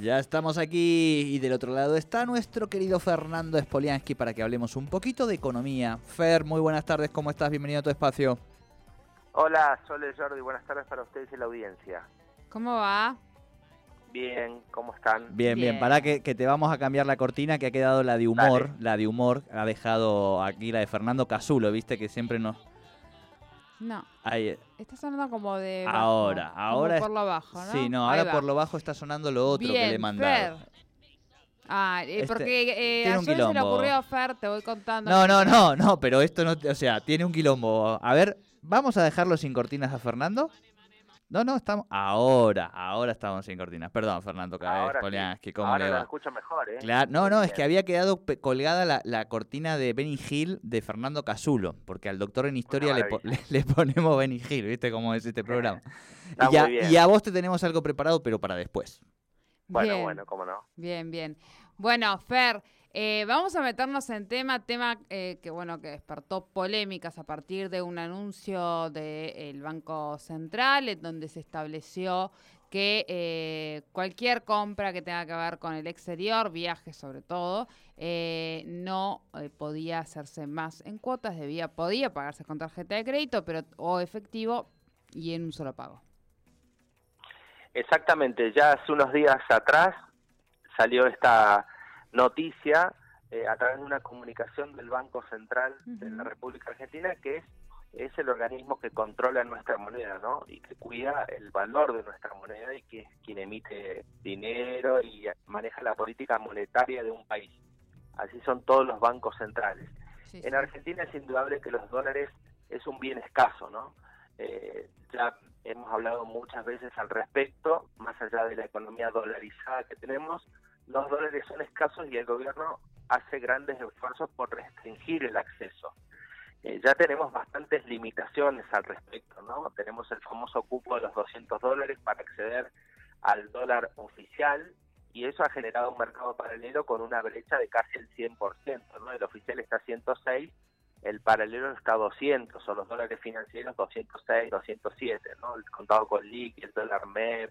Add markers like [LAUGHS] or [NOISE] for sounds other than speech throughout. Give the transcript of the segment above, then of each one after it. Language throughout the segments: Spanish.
Ya estamos aquí y del otro lado está nuestro querido Fernando Spoliansky para que hablemos un poquito de economía. Fer, muy buenas tardes, ¿cómo estás? Bienvenido a tu espacio. Hola, Sole Jordi, buenas tardes para ustedes y la audiencia. ¿Cómo va? Bien, ¿cómo están? Bien, bien, Bien. para que, que te vamos a cambiar la cortina que ha quedado la de humor, Dale. la de humor, ha dejado aquí la de Fernando Casulo, viste que siempre nos... No, Ahí, está sonando como de bajo, ahora, ahora... por lo bajo, ¿no? Sí, no, ahora por lo bajo está sonando lo otro Bien, que le he mandado. Fer. Ah, eh, Este, porque eh, ayer se le ocurrió a Fer, te voy contando. No, no, no, no, pero esto no, o sea, tiene un quilombo. A ver, vamos a dejarlo sin cortinas a Fernando. No, no, estamos ahora, ahora estamos sin cortinas. Perdón, Fernando Ahora sí. Poliansky, ¿cómo Ahora le lo va? escucho mejor, ¿eh? Claro, no, no, es que había quedado colgada la, la cortina de Benny Hill de Fernando Casulo, porque al doctor en historia le, po- [LAUGHS] le, ponemos Benny Hill, ¿viste cómo es este programa? [LAUGHS] Está y, muy bien. y a vos te tenemos algo preparado, pero para después. Bueno, bien, bueno, cómo no. bien, bien. Bueno, Fer, eh, vamos a meternos en tema, tema eh, que bueno que despertó polémicas a partir de un anuncio del Banco Central, en donde se estableció que eh, cualquier compra que tenga que ver con el exterior, viajes sobre todo, no podía hacerse más en cuotas, debía, podía pagarse con tarjeta de crédito, pero o efectivo y en un solo pago. Exactamente, ya hace unos días atrás salió esta noticia eh, a través de una comunicación del Banco Central de la. República Argentina, que es, es el organismo que controla nuestra moneda, ¿no? Y que cuida el valor de nuestra moneda y que es quien emite dinero y maneja la política monetaria de un país. Así son todos los bancos centrales. Sí, En. Argentina es indudable que los dólares es un bien escaso, ¿no? Eh, ya hemos hablado muchas veces al respecto, más allá de la economía dolarizada que tenemos, los dólares son escasos y el gobierno hace grandes esfuerzos por restringir el acceso. Eh, ya tenemos bastantes limitaciones al respecto, ¿no? Tenemos el famoso cupo de los 200 dólares para acceder al dólar oficial y eso ha generado un mercado paralelo con una brecha de casi el 100%, ¿no? El oficial está a 106, el paralelo está a 200, o los dólares financieros 206, 207, ¿no? El contado con LIC, el dólar MEP,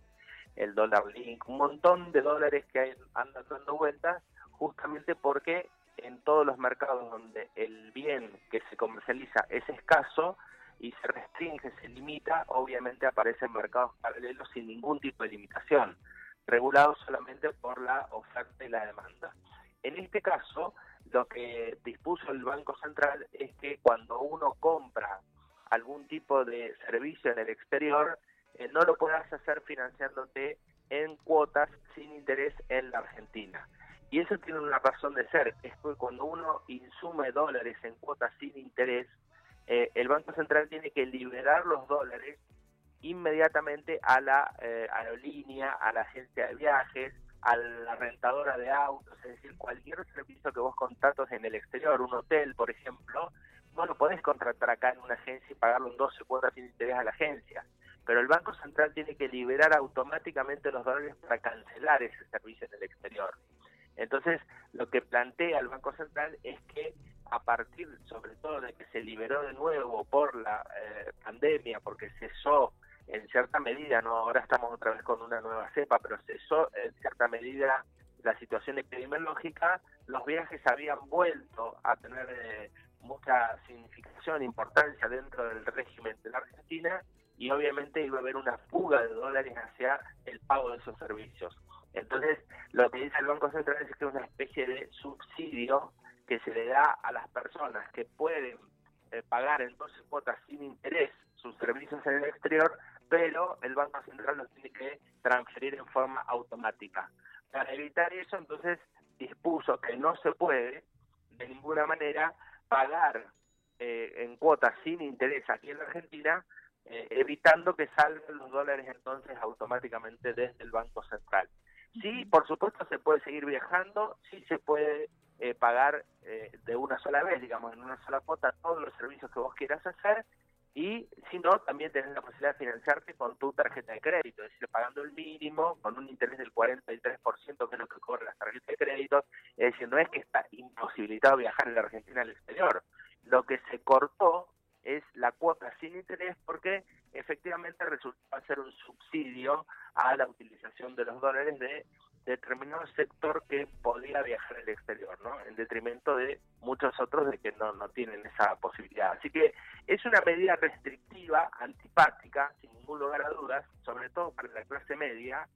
el dólar Link, un montón de dólares que andan dando vueltas justamente porque en todos los mercados donde el bien que se comercializa es escaso y se restringe, se limita, obviamente aparecen mercados paralelos sin ningún tipo de limitación, regulados solamente por la oferta y la demanda. En este caso, lo que dispuso el Banco Central es que cuando uno compra algún tipo de servicio en el exterior, eh, no lo puedas hacer financiándote en cuotas sin interés en la Argentina. Y eso tiene una razón de ser, es que cuando uno insume dólares en cuotas sin interés, eh, el Banco Central tiene que liberar los dólares inmediatamente a la eh, aerolínea, a la agencia de viajes, a la rentadora de autos, es decir, cualquier servicio que vos contratas en el exterior, un hotel, por ejemplo, no lo podés contratar acá en una agencia y pagarlo en 12 cuotas sin interés a la agencia. Pero el Banco Central tiene que liberar automáticamente los dólares para cancelar ese servicio en el exterior. Entonces, lo que plantea el Banco Central es que a partir, sobre todo, de que se liberó de nuevo por la eh, pandemia, porque cesó en cierta medida, no ahora estamos otra vez con una nueva cepa, pero cesó en cierta medida la situación epidemiológica, los viajes habían vuelto a tener eh, mucha significación, importancia dentro del régimen de la Argentina y obviamente iba a haber una fuga de dólares hacia el pago de esos servicios. Entonces, lo que dice el Banco Central es que es una especie de subsidio que se le da a las personas que pueden eh, pagar en 12 cuotas sin interés sus servicios en el exterior, pero el Banco Central los tiene que transferir en forma automática. Para evitar eso, entonces dispuso que no se puede de ninguna manera pagar eh, en cuotas sin interés aquí en la Argentina, eh, evitando que salgan los dólares entonces automáticamente desde el Banco Central. Sí, por supuesto se puede seguir viajando, sí se puede eh, pagar de una sola vez, digamos, en una sola cuota todos los servicios que vos quieras hacer y si no, también tenés la posibilidad de financiarte con tu tarjeta de crédito, es decir, pagando el mínimo, con un interés del 43%, que es lo que cobran las tarjetas de crédito, es decir, no es que está imposibilitado viajar en la Argentina al exterior, lo que se cortó es la cuota sin interés porque efectivamente resultó ser un subsidio a la utilización de los dólares de determinado sector que podía viajar al exterior, ¿no? En detrimento de muchos otros de que no, no tienen esa posibilidad. Así que es una medida restrictiva, antipática, sin ningún lugar a dudas, sobre todo para la clase media,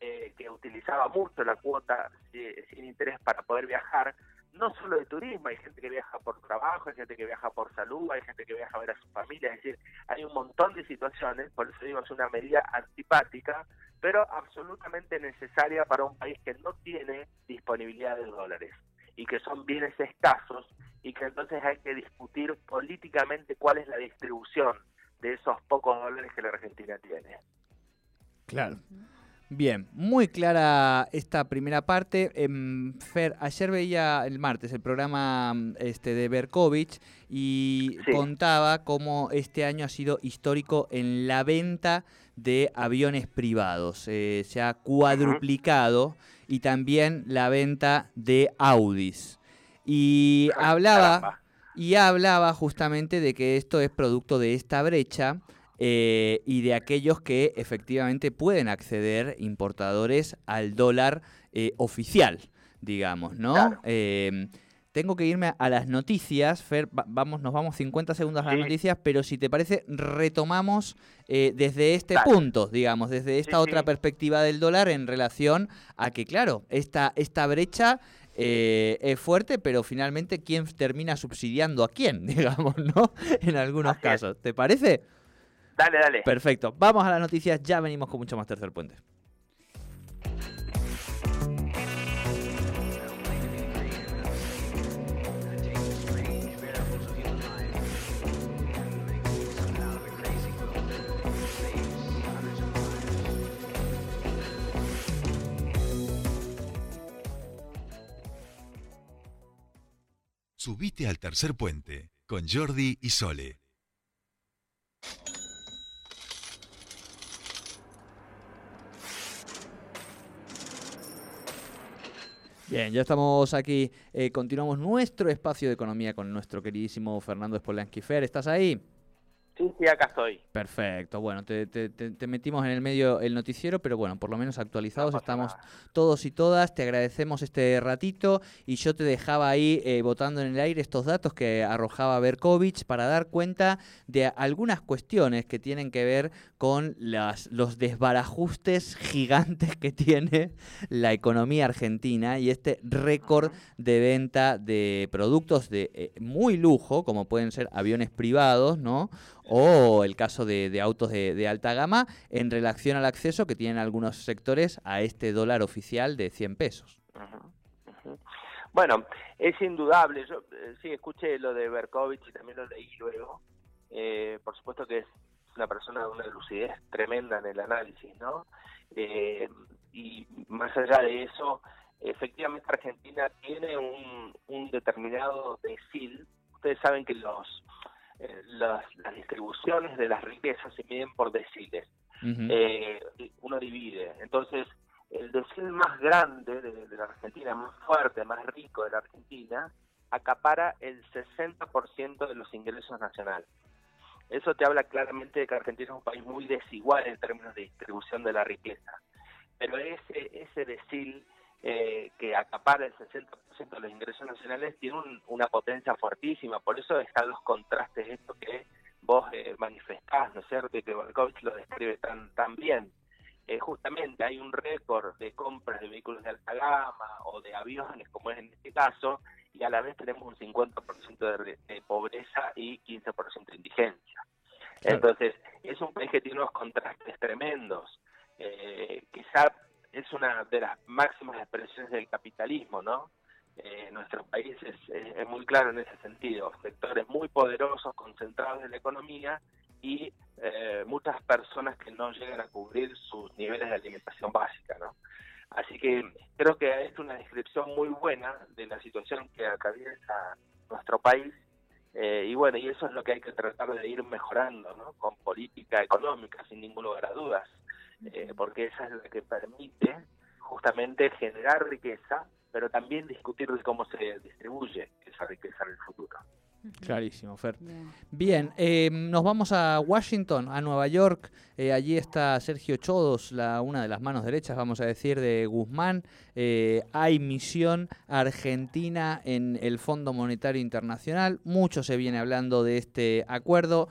eh, que utilizaba mucho la cuota eh, sin interés para poder viajar, no solo de turismo, hay gente que viaja por trabajo, hay gente que viaja por salud, hay gente que viaja a ver a su familia, es decir, hay un montón de situaciones, por eso digo, es una medida antipática, pero absolutamente necesaria para un país que no tiene disponibilidad de dólares y que son bienes escasos y que entonces hay que discutir políticamente cuál es la distribución de esos pocos dólares que la Argentina tiene. Claro. Bien, muy clara esta primera parte. Em, Fer, ayer veía el martes el programa este, de Berkovich y contaba cómo este año ha sido histórico en la venta de aviones privados. Eh, se ha cuadruplicado y también la venta de Audis. Y hablaba, y hablaba justamente de que esto es producto de esta brecha eh, y de aquellos que efectivamente pueden acceder, importadores, al dólar eh, oficial, digamos, ¿no? Em, tengo que irme a las noticias, Fer, vamos, nos vamos 50 segundos a las noticias, pero si te parece, retomamos eh, desde este punto, digamos, desde esta otra perspectiva del dólar en relación a que, claro, esta, esta brecha eh, es fuerte, pero finalmente, ¿quién termina subsidiando a quién, [LAUGHS] digamos, no? En algunos casos. ¿Te parece? Dale, dale. Perfecto. Vamos a las noticias, ya venimos con mucho más Tercer Puente. Subite al tercer puente con Jordi y Sole. Bien, ya estamos aquí. Eh, continuamos nuestro espacio de economía con nuestro queridísimo Fernando Spolansky. ¿estás ahí? Sí, sí, acá estoy. Perfecto. Bueno, te, metimos en el medio el noticiero, pero bueno, por lo menos actualizados estamos todos y todas. Te agradecemos este ratito y yo te dejaba ahí eh, botando en el aire estos datos que arrojaba Berkovich para dar cuenta de algunas cuestiones que tienen que ver con las, los desbarajustes gigantes que [LAUGHS] tiene la economía argentina y este récord de venta de productos de eh, muy lujo, como pueden ser aviones privados, ¿no? O el caso de, autos de, alta gama en relación al acceso que tienen algunos sectores a este dólar oficial de 100 pesos. Bueno, es indudable. Yo eh, sí escuché lo de Berkovich y también lo leí luego. Eh, por supuesto que es una persona de una lucidez tremenda en el análisis, ¿no? Eh, y más allá de eso, efectivamente Argentina tiene un, determinado decil. Ustedes saben que los eh, las, distribuciones de las riquezas se miden por deciles. Eh, uno divide. Entonces, el decil más grande de, la Argentina, más fuerte, más rico de la Argentina, acapara el 60% de los ingresos nacionales. Eso te habla claramente de que Argentina es un país muy desigual en términos de distribución de la riqueza. Pero ese, ese decil eh, que acapara el 60% de los ingresos nacionales, tiene una potencia fuertísima. Por eso están los contrastes, esto que vos eh, manifestás, ¿no es cierto? Y que Volkovich lo describe tan, tan bien. Eh, justamente hay un récord de compras de vehículos de alta gama o de aviones, como es en este caso, y a la vez tenemos un 50% de, de, pobreza y 15% de indigencia. Entonces, es un país que tiene unos contrastes tremendos. Eh, quizá es una de las máximas expresiones del capitalismo, ¿no? Eh, nuestro país es, muy claro en ese sentido, sectores muy poderosos, concentrados en la economía y eh, muchas personas que no llegan a cubrir sus niveles de alimentación básica, ¿no? Así que creo que es una descripción muy buena de la situación que atraviesa nuestro país eh, y bueno, y eso es lo que hay que tratar de ir mejorando, ¿no? Con política económica, sin ningún lugar a dudas, eh, porque esa es la que permite justamente generar riqueza, pero también discutir de cómo se distribuye esa riqueza en el futuro. Clarísimo, Fer. Bien, eh, nos vamos a Washington, a Nueva York. Eh, allí está Sergio Chodos, la, una de las manos derechas, vamos a decir, de Guzmán. Eh, hay misión argentina en el Fondo Monetario Internacional. Mucho se viene hablando de este acuerdo.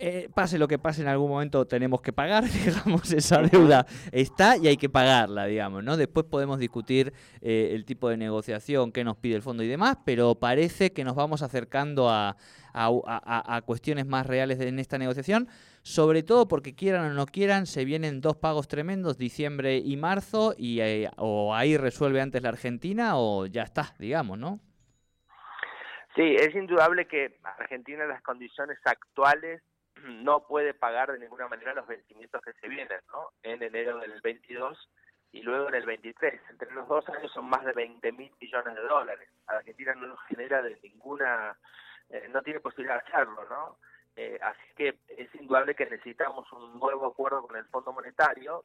Eh, pase lo que pase, en algún momento tenemos que pagar, [LAUGHS] digamos, esa deuda está y hay que pagarla, digamos, ¿no? Después podemos discutir eh, el tipo de negociación, qué nos pide el fondo y demás, pero parece que nos vamos acercando a, a, cuestiones más reales en esta negociación, sobre todo porque quieran o no quieran, se vienen dos pagos tremendos, diciembre y marzo, y eh, o ahí resuelve antes la Argentina o ya está, digamos, ¿no? Sí, es indudable que Argentina en las condiciones actuales [CLEARS THROAT] no puede pagar de ninguna manera los vencimientos que se vienen, ¿no? En enero del 22 y luego en el 23. Entre los dos años son más de 20 mil millones de dólares. Argentina no nos genera de ninguna, eh, no tiene posibilidad de hacerlo, ¿no? Eh, así que es indudable que necesitamos un nuevo acuerdo con el Fondo Monetario,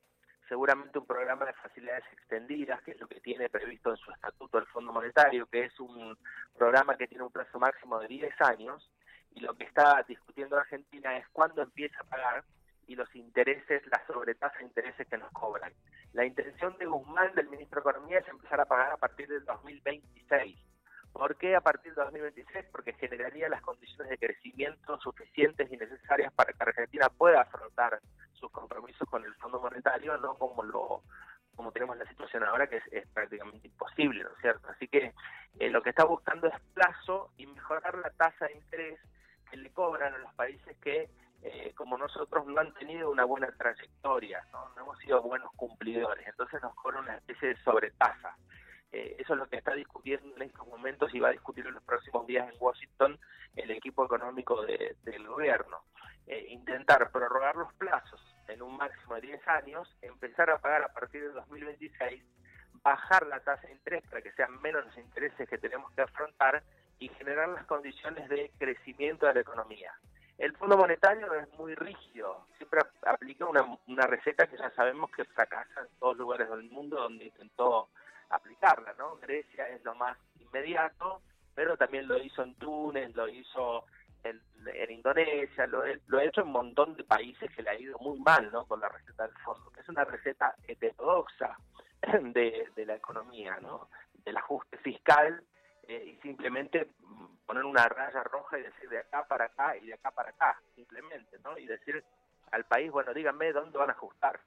seguramente un programa de facilidades extendidas, que es lo que tiene previsto en su estatuto el Fondo Monetario, que es un programa que tiene un plazo máximo de 10 años y lo que está discutiendo Argentina es cuándo empieza a pagar y los intereses, la sobretasa de intereses que nos cobran. La intención de Guzmán, del ministro de Economía, es empezar a pagar a partir del 2026. ¿Por qué a partir del 2026? Porque generaría las condiciones de crecimiento suficientes y necesarias para que Argentina pueda afrontar sus compromisos con el Fondo Monetario, no como lo como tenemos la situación ahora que es, prácticamente imposible, ¿no es cierto? Así que eh, lo que está buscando es plazo y mejorar la tasa de interés le cobran a los países que, eh, como nosotros, no han tenido una buena trayectoria, ¿no? hemos sido buenos cumplidores, entonces nos cobran una especie de sobretasa. Eh, eso es lo que está discutiendo en estos momentos y va a discutir en los próximos días en Washington el equipo económico del gobierno. Eh, intentar prorrogar los plazos en un máximo de 10 años, empezar a pagar a partir de 2026, bajar la tasa de interés para que sean menos los intereses que tenemos que afrontar y generar las condiciones de crecimiento de la economía. El Fondo Monetario es muy rígido, siempre aplica una, una receta que ya sabemos que fracasa en todos lugares del mundo donde intentó aplicarla, ¿no? Grecia es lo más inmediato, pero también lo hizo en Túnez, lo hizo en, Indonesia, lo, lo, ha hecho en un montón de países que le ha ido muy mal, ¿no? Con la receta del fondo, que es una receta heterodoxa [CLEARS THROAT] de, de la economía, ¿no? Del ajuste fiscal eh, y simplemente poner una raya roja y decir de acá para acá y de acá para acá, simplemente, ¿no? Y decir al país, bueno, díganme dónde van a ajustar.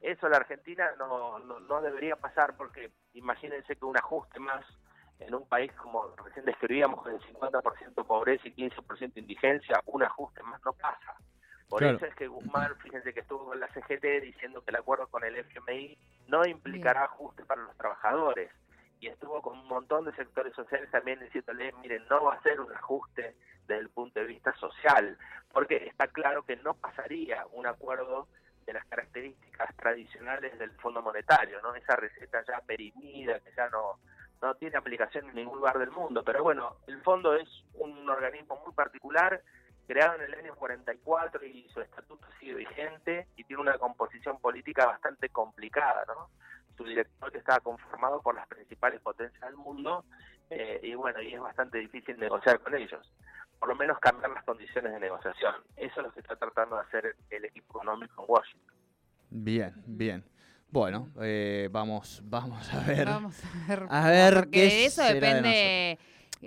Eso la Argentina no, no, no debería pasar porque imagínense que un ajuste más en un país como recién describíamos con el 50% pobreza y 15% indigencia, un ajuste más no pasa. Por eso es que Guzmán, fíjense que estuvo con la CGT diciendo que el acuerdo con el FMI no implicará ajuste para los trabajadores y estuvo con un montón de sectores sociales también diciéndole, miren, no va a ser un ajuste desde el punto de vista social, porque está claro que no pasaría un acuerdo de las características tradicionales del Fondo Monetario, ¿no? Esa receta ya perimida, que ya no, no tiene aplicación en ningún lugar del mundo. Pero bueno, el fondo es un organismo muy particular, creado en el año 44 y su estatuto sigue vigente y tiene una composición política bastante complicada, ¿no? su director que estaba conformado por las principales potencias del mundo eh, y bueno, y es bastante difícil negociar con ellos. Por lo menos cambiar las condiciones de negociación. Eso es lo que está tratando de hacer el equipo económico en Washington. Bien, bien. Bueno, eh, vamos, vamos a ver. Vamos a ver. A ver porque qué de eso será de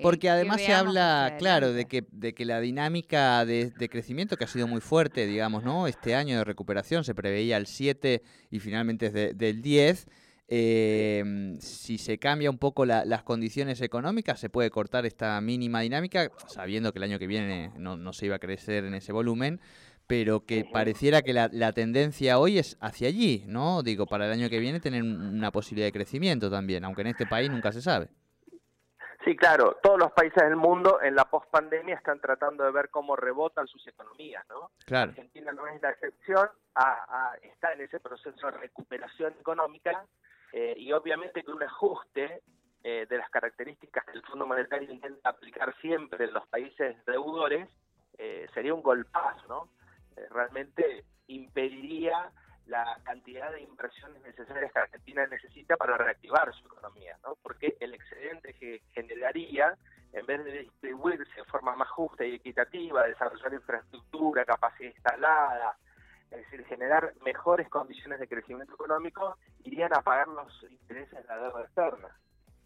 Porque que además se habla, claro, de que, de que la dinámica de, de crecimiento que ha sido muy fuerte, digamos, ¿no? Este año de recuperación se preveía el 7 y finalmente es de- del 10. eh, si se cambia un poco la- las condiciones económicas, se puede cortar esta mínima dinámica, sabiendo que el año que viene no, no se iba a crecer en ese volumen, pero que pareciera que la, la tendencia hoy es hacia allí, ¿no? Digo, para el año que viene tener un- una posibilidad de crecimiento también, aunque en este país nunca se sabe. Sí, claro, todos los países del mundo en la pospandemia están tratando de ver cómo rebotan sus economías, ¿no? Claro. Argentina no es la excepción, a- a- está en ese proceso de recuperación económica eh, y obviamente que un ajuste eh, de las características que el Fondo Monetario intenta aplicar siempre en los países deudores eh, sería un golpazo, ¿no? Eh, realmente impediría la cantidad de inversiones necesarias que Argentina necesita para reactivar su economía, ¿no? Porque el excedente que generaría, en vez de distribuirse de forma más justa y equitativa, desarrollar infraestructura, capacidad instalada, es decir, generar mejores condiciones de crecimiento económico, irían a pagar los intereses de la deuda externa.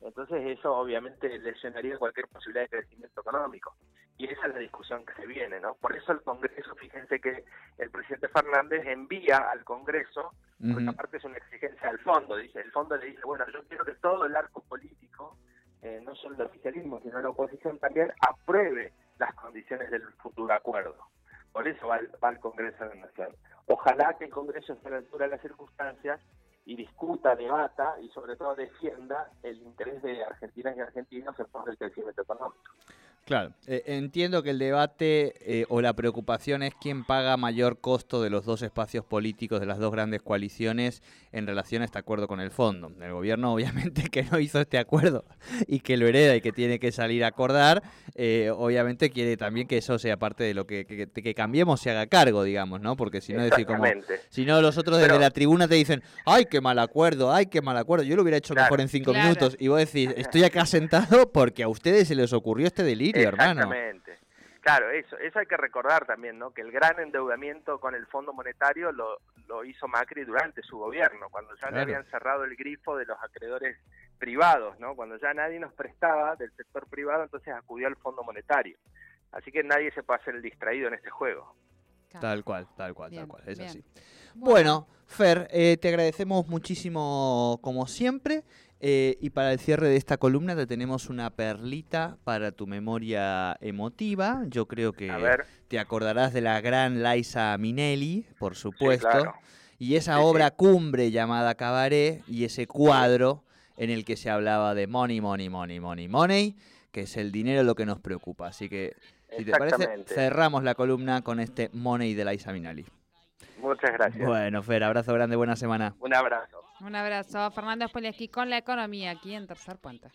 Entonces eso obviamente lesionaría cualquier posibilidad de crecimiento económico. Y esa es la discusión que se viene, ¿no? Por eso el Congreso, fíjense que el presidente Fernández envía al Congreso, porque Ujú. aparte es una exigencia al fondo, dice, el fondo le dice, bueno, yo quiero que todo el arco político, eh, no solo el oficialismo, sino la oposición también, apruebe las condiciones del futuro acuerdo. Por eso va, al- va al Congreso de la Nación. Ojalá que el Congreso esté a la altura de las circunstancias y discuta, debata y sobre todo defienda el interés de argentinas y argentinos en pos del crecimiento económico. Claro, eh, entiendo que el debate eh, o la preocupación es quién paga mayor costo de los dos espacios políticos de las dos grandes coaliciones en relación a este acuerdo con el fondo. El gobierno [LAUGHS] obviamente que no hizo este acuerdo y que lo hereda y que tiene que salir a acordar, eh, obviamente quiere también que eso sea parte de lo que, que, que cambiemos se haga cargo, digamos, ¿no? Porque si no decir como... Si no, los otros desde Pero- la tribuna te dicen, ay, qué mal acuerdo, ay, qué mal acuerdo, yo lo hubiera hecho Claro. mejor en cinco Claro. minutos. Y vos decís, estoy acá sentado porque a ustedes se les ocurrió este delirio, hermano. Exactamente. Claro, eso, eso hay que recordar también, ¿no? Que el gran endeudamiento con el Fondo Monetario lo, lo hizo Macri durante su gobierno, cuando ya le habían cerrado el grifo de los acreedores privados, ¿no? Cuando ya nadie nos prestaba del sector privado, entonces acudió al Fondo Monetario. Así que nadie se puede hacer el distraído en este juego. Tal cual, tal cual, Bien, tal cual, es bien. así. Bueno, Fer, eh, te agradecemos muchísimo como siempre. Eh, y para el cierre de esta columna te tenemos una perlita para tu memoria emotiva. Yo creo que te acordarás de la gran Liza Minelli, por sí, supuesto. claro. Y esa Sí, sí. obra cumbre llamada Cabaret y ese cuadro en el que se hablaba de money, money, money, money, money, que es el dinero lo que nos preocupa. Así que, si te parece, cerramos la columna con este money de Liza Minelli. Muchas gracias. Bueno, Fer, abrazo grande, buena semana. Un abrazo. Un abrazo. Fernando Spoleski con la economía aquí en Tercer Puente.